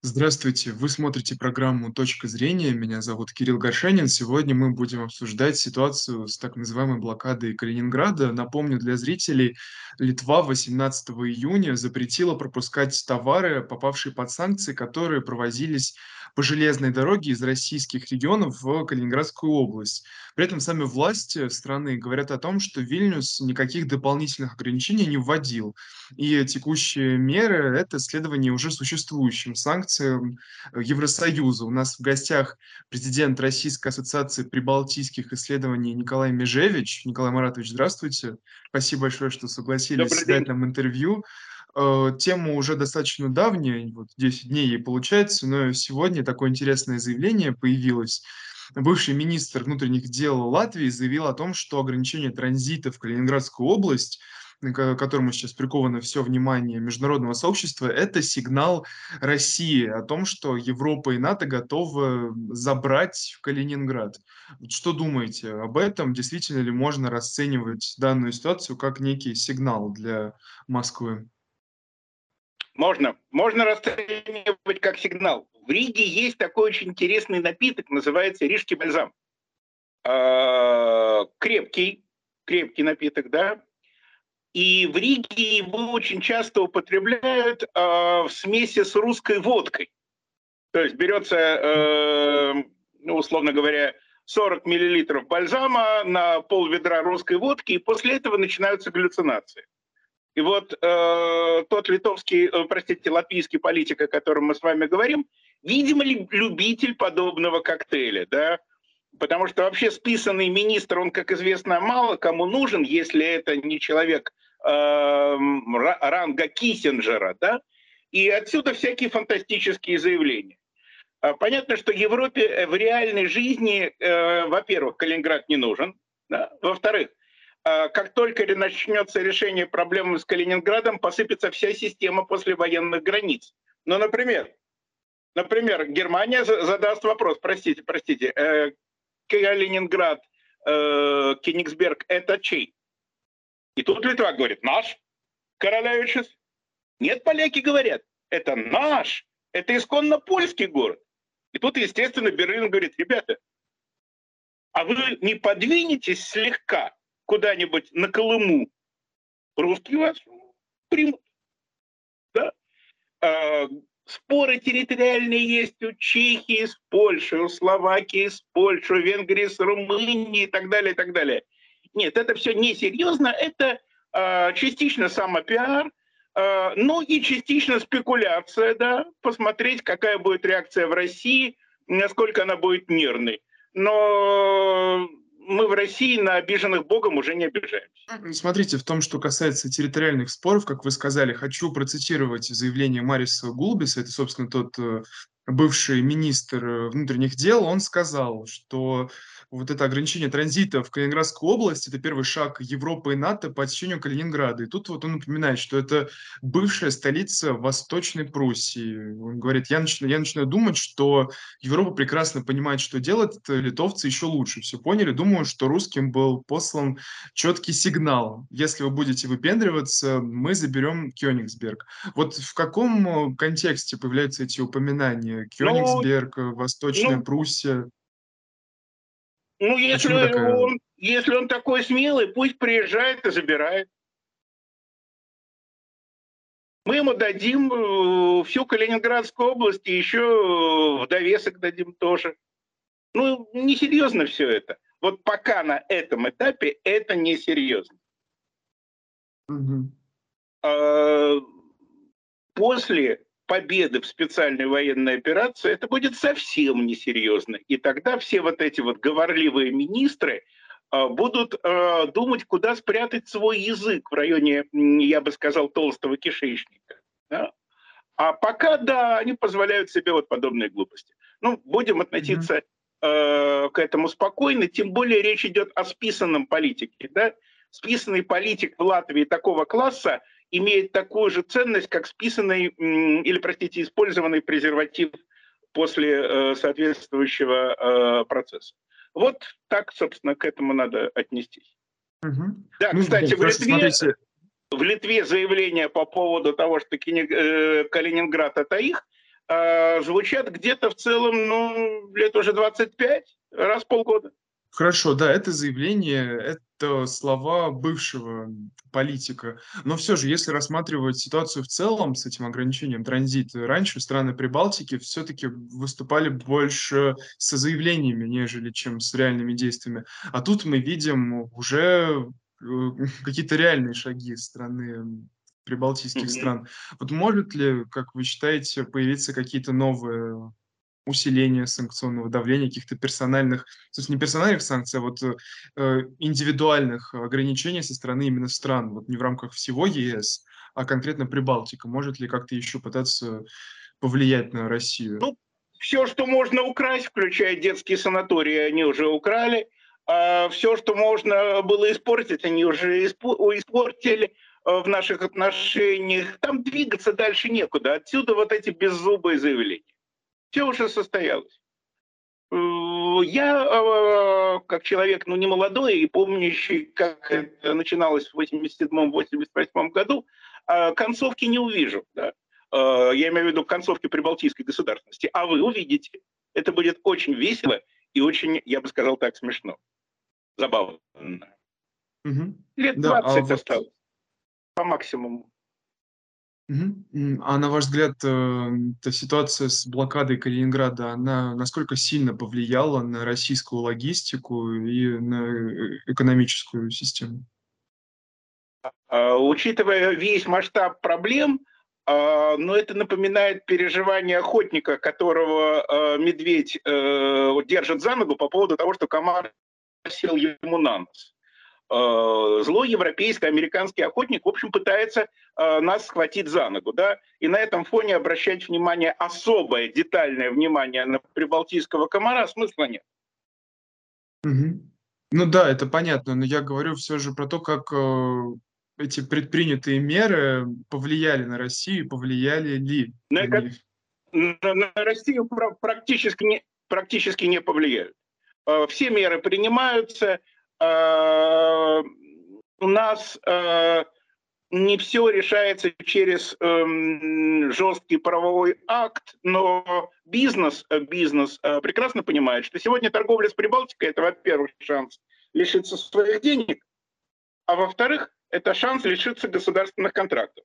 Здравствуйте, вы смотрите программу "Точка зрения". Меня зовут Кирилл Горшенин. Сегодня мы будем обсуждать ситуацию с так называемой блокадой Калининграда. Напомню для зрителей, Литва 18 июня запретила пропускать товары, попавшие под санкции, которые провозились по железной дороге из российских регионов в Калининградскую область. При этом сами власти страны говорят о том, что Вильнюс никаких дополнительных ограничений не вводил. И текущие меры- это следование уже существующим санкциям э, Евросоюза. У нас в гостях президент Российской ассоциации прибалтийских исследований Николай Межевич. Николай Маратович, здравствуйте. Спасибо большое, что согласились Добрый дать день. нам интервью. Э, тема уже достаточно давняя, вот 10 дней ей получается, но сегодня такое интересное заявление появилось. Бывший министр внутренних дел Латвии заявил о том, что ограничение транзита в Калининградскую область, к которому сейчас приковано все внимание международного сообщества, это сигнал России о том, что Европа и НАТО готовы забрать Калининград. Что думаете об этом? Действительно ли можно расценивать данную ситуацию как некий сигнал для Москвы? Можно. Можно расценивать как сигнал. В Риге есть такой очень интересный напиток, называется рижский бальзам. А, Крепкий, крепкий напиток, да. И в Риге его очень часто употребляют а, в смеси с русской водкой. То есть берется, э, ну, условно говоря, 40 миллилитров бальзама на пол ведра русской водки, и после этого начинаются галлюцинации. И вот э, тот литовский, э, простите, латвийский политик, о котором мы с вами говорим, видимо, любитель подобного коктейля, да, потому что вообще списанный министр, он, как известно, мало кому нужен, если это не человек э, ра- ранга Киссинджера, да, и отсюда всякие фантастические заявления. А Понятно, что Европе э, в реальной жизни, э, во-первых, Калининград не нужен, да, во-вторых, а, как только начнется решение проблемы с Калининградом, посыпется вся система послевоенных границ. Ну, например, например, Германия за- задаст вопрос, простите, простите, э, Калининград, э, Кенигсберг, это чей? И тут Литва говорит, наш, Королевичес. Нет, поляки говорят, это наш, это исконно польский город. И тут, естественно, Берлин говорит, ребята, а вы не подвинетесь слегка куда-нибудь на Колыму, русские вас примут. Да? Споры территориальные есть у Чехии с Польшей, у Словакии с Польшей, у Венгрии с Румынией и так далее, и так далее. Нет, это все несерьезно, это а, частично самопиар, а, ну и частично спекуляция, да, посмотреть, какая будет реакция в России, насколько она будет нервной. Но мы в России на обиженных Богом уже не обижаемся. Ну, Смотрите, в том, что касается территориальных споров, как вы сказали, хочу процитировать заявление Мариса Гулбиса, это, собственно, тот э, бывший министр э, внутренних дел, он сказал, что вот это ограничение транзита в Калининградскую область– это первый шаг Европы и НАТО по очищению Калининграда. И тут вот он напоминает, что это бывшая столица Восточной Пруссии. Он говорит, я начинаю, я начинаю думать, что Европа прекрасно понимает, что делать, литовцы еще лучше все поняли. Думаю, что русским был послан четкий сигнал. Если вы будете выпендриваться, мы заберем Кёнигсберг. Вот в каком э, контексте появляются эти упоминания? Ну, Кёнигсберг, э, Восточная ну, Пруссия. Ну если, Почему такая... он, если он такой смелый, пусть приезжает и забирает. Мы ему дадим э, всю Калининградскую область и еще э, в довесок дадим тоже. Ну, несерьезно все это. Вот пока на этом этапе это несерьезно. Мгм. А, После победы в специальной военной операции это будет совсем несерьезно. И тогда все вот эти вот говорливые министры а, будут а, думать, куда спрятать свой язык в районе, я бы сказал, толстого кишечника. да. А пока, да, они позволяют себе вот подобные глупости. Ну, будем относиться э, к этому спокойно, тем более речь идет о списанном политике. Да? Списанный политик в Латвии такого класса имеет такую же ценность, как списанный или, простите, использованный презерватив после э, соответствующего э, процесса. Вот так, собственно, к этому надо отнестись. Мгм. Да, Ну, кстати, в Литве, смотрите. в Литве заявление по поводу того, что э, Калининград это их, э, звучат где-то в целом, ну, лет уже 25, раз в полгода. Хорошо, да, это заявление, слова бывшего политика. Но все же, если рассматривать ситуацию в целом с этим ограничением транзита, раньше страны Прибалтики все-таки выступали больше со заявлениями, нежели чем с реальными действиями. А тут мы видим уже э, какие-то реальные шаги страны прибалтийских mm-hmm. стран. Вот может ли, как вы считаете, появиться какие-то новые усиления санкционного давления, каких-то персональных, то есть не персональных санкций, а вот э, индивидуальных ограничений со стороны именно стран, вот не в рамках всего ЕС, а конкретно Прибалтика. Может ли как-то еще пытаться повлиять на Россию? Ну, все, что можно украсть, включая детские санатории, они уже украли. А все, что можно было испортить, они уже испортили э, в наших отношениях. Там двигаться дальше некуда. Отсюда вот эти беззубые заявления все уже состоялось. Э, я, э, как человек, ну, не молодой и помнящий, как это начиналось в 87-88 году, а концовки не увижу. Да? Э, я имею в виду концовки прибалтийской государственности. А вы увидите. Это будет очень весело и очень, я бы сказал так, смешно. Забавно. Угу. Лет 20 да, а осталось. Вот... По максимуму. А на ваш взгляд, э, эта ситуация с блокадой Калининграда, она насколько сильно повлияла на российскую логистику и на э, экономическую систему? А, учитывая весь масштаб проблем, а, но это напоминает переживание охотника, которого а, медведь э, держит за ногу по поводу того, что комар сел ему на нос. Э, злой европейский, американский охотник, в общем, пытается э, нас схватить за ногу, да, и на этом фоне обращать внимание, особое, детальное внимание на прибалтийского комара смысла нет. Угу. Ну да, это понятно, но я говорю все же про то, как э, эти предпринятые меры повлияли на Россию, повлияли ли на, них? на, на Россию практически не, практически не повлияют. Э, все меры принимаются, Э, у нас э, не все решается через эм, жесткий правовой акт, но бизнес, э, бизнес прекрасно понимает, что сегодня торговля с Прибалтикой – это, во-первых, шанс лишиться своих денег, а во-вторых, это шанс лишиться государственных контрактов.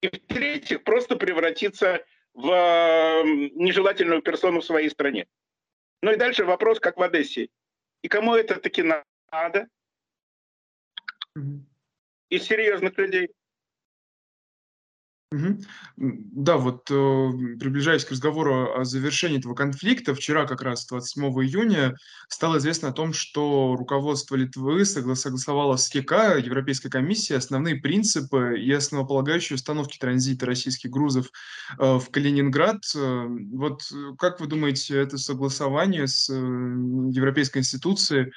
И в-третьих, просто превратиться в эм, нежелательную персону в своей стране. Ну и дальше вопрос, как в Одессе. И кому это таки надо? Из серьезных людей. Угу. Да, вот э, приближаясь к разговору о завершении этого конфликта, вчера как раз 27 июня стало известно о том, что руководство Литвы согласовало с ЕК, Европейской комиссией, основные принципы и основополагающие установки транзита российских грузов э, в Калининград. Э, вот как вы думаете, это согласование с Европейской институцией,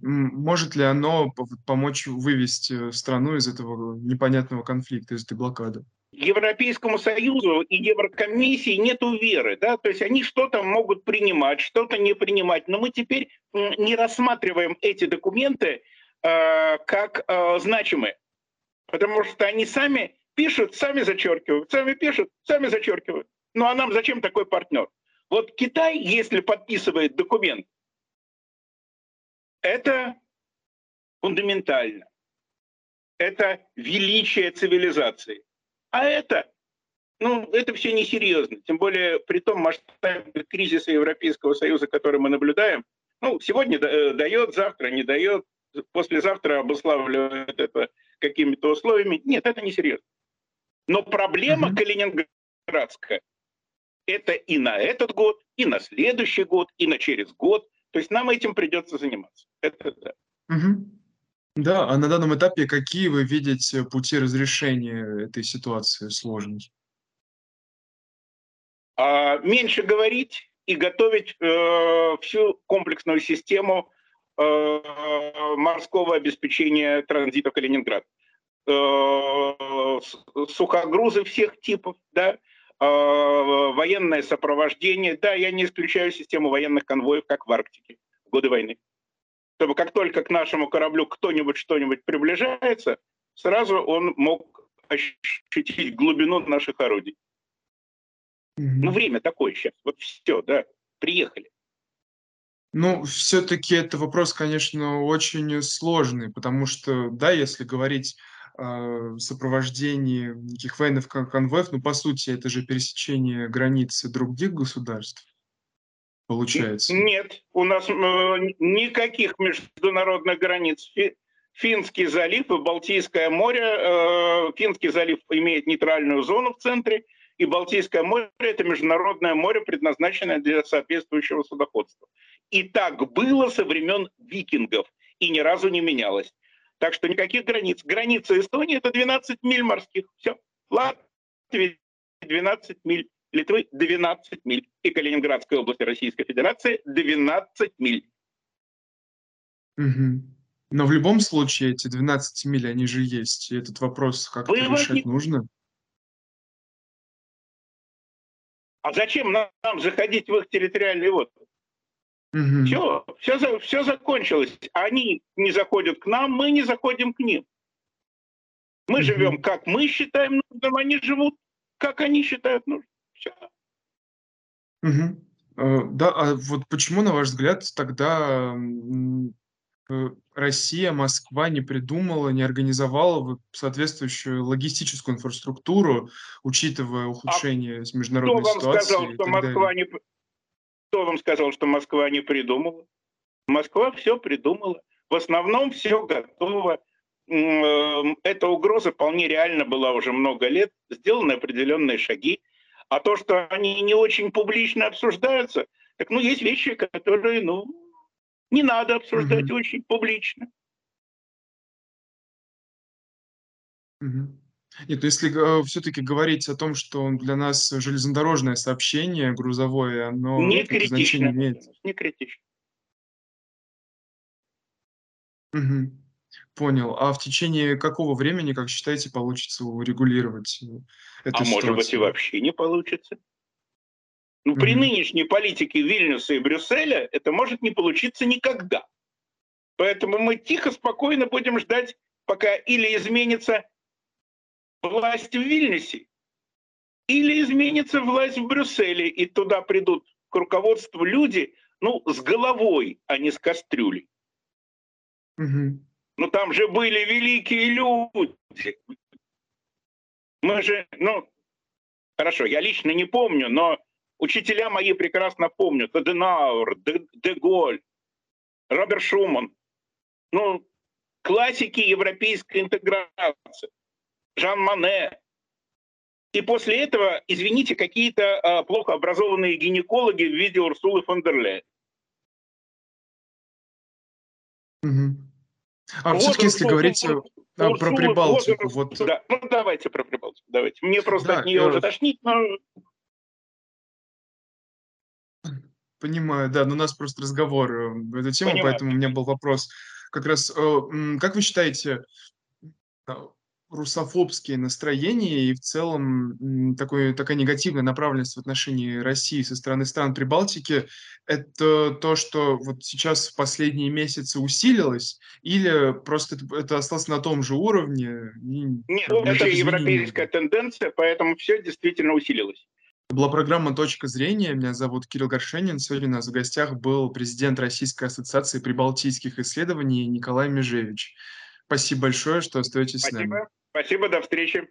может ли оно помочь вывести страну из этого непонятного конфликта, из этой блокады? Европейскому Союзу и Еврокомиссии нет веры, да, то есть они что-то могут принимать, что-то не принимать, но мы теперь не рассматриваем эти документы э, как э, значимые, потому что они сами пишут, сами зачеркивают, сами пишут, сами зачеркивают. Ну а нам зачем такой партнер? Вот Китай, если подписывает документ, это фундаментально. Это величие цивилизации. А это, ну, это все несерьезно. Тем более при том масштабе кризиса Европейского Союза, который мы наблюдаем, ну, сегодня э, дает, завтра не дает, послезавтра обуславливает это какими-то условиями. Нет, это несерьезно. Но проблема mm-hmm. калининградская это и на этот год, и на следующий год, и на через год. То есть нам этим придется заниматься. Это да. Угу. Да, а на данном этапе какие вы видите пути разрешения этой ситуации сложной? А, меньше говорить и готовить э, всю комплексную систему э, морского обеспечения транзита Калининград. Э, сухогрузы всех типов, да, э, военное сопровождение. Да, я не исключаю систему военных конвоев, как в Арктике в годы войны чтобы как только к нашему кораблю кто-нибудь что-нибудь приближается, сразу он мог ощутить глубину наших орудий. Ну, время такое сейчас. Вот все, да, приехали. Ну, все-таки это вопрос, конечно, очень сложный, потому что, да, если говорить о сопровождении неких военных кон- конвоев, ну, по сути, это же пересечение границы других государств, получается. Нет, у нас э, никаких международных границ. Фи- Финский залив и Балтийское море. э, Финский залив имеет нейтральную зону в центре, и Балтийское море– это международное море, предназначенное для соответствующего судоходства. И так было со времен викингов, и ни разу не менялось. Так что никаких границ. Граница Эстонии– это 12 миль морских. Все. Латвия 12 миль. Литвы 12 миль. И Калининградской области Российской Федерации 12 миль. Мгм. Но в любом случае эти 12 миль, они же есть. И этот вопрос как-то Вывод решать нужно. А зачем нам, нам заходить в их территориальный вод? Мгм. Все, все, все закончилось. Они не заходят к нам, мы не заходим к ним. Мы Мгм. живем, как мы считаем нужным, они живут, как они считают нужным. Мгм. Э, Да, а вот почему, на ваш взгляд, тогда м, э, Россия, Москва не придумала, не организовала вот соответствующую логистическую инфраструктуру, учитывая ухудшение с Кто международной вам сказал, ситуации и что так Москва далее? не... Кто вам сказал, что Москва не придумала? Москва все придумала. В основном все готово. М, э, Эта угроза вполне реально была уже много лет. Сделаны определенные шаги. А то, что они не очень публично обсуждаются, так ну есть вещи, которые, ну, не надо обсуждать Мгм. очень публично. Мгм. Нет, ну если все-таки говорить о том, что для нас железнодорожное сообщение грузовое, оно Не какое-то значение критично. имеет. Не критично. Мгм. Понял. А в течение какого времени, как считаете, получится урегулировать, э, А эту может быть и ситуацию? вообще не получится. Ну, при Мгм. нынешней политике Вильнюса и Брюсселя это может не получиться никогда. Поэтому мы тихо, спокойно будем ждать, пока или изменится власть в Вильнюсе, или изменится власть в Брюсселе, и туда придут к руководству люди, ну, с головой, а не с кастрюлей. Мгм. Ну, там же были великие люди. Мы же, ну, хорошо, я лично не помню, но учителя мои прекрасно помнят. Аденауэр, Де, Деголь, Роберт Шуман. Ну, классики европейской интеграции. Жан Мане. И после этого, извините, какие-то а, плохо образованные гинекологи в виде Урсулы фон дер Ляйен. Мгм. А все-таки, если говорить э, Ур- а, про Прибалтику, вот, вот, да, ну давайте про Прибалтику, давайте. Мне просто Да, от нее э, уже тошнить, но понимаю, да, но у нас просто разговор э, в эту тему, понимаю. поэтому у меня был вопрос. Как раз, э, как вы считаете, а, русофобские настроения и в целом такой, такая негативная направленность в отношении России со стороны стран Прибалтики, это то, что вот сейчас в последние месяцы усилилось, или просто это, это осталось на том же уровне? и Нет, не европейская тенденция, поэтому все действительно усилилось. Это была программа «Точка зрения». Меня зовут Кирилл Горшенин. Сегодня у нас в гостях был президент Российской ассоциации прибалтийских исследований Николай Межевич. Спасибо большое, что остаетесь с нами. Спасибо. Спасибо, до встречи.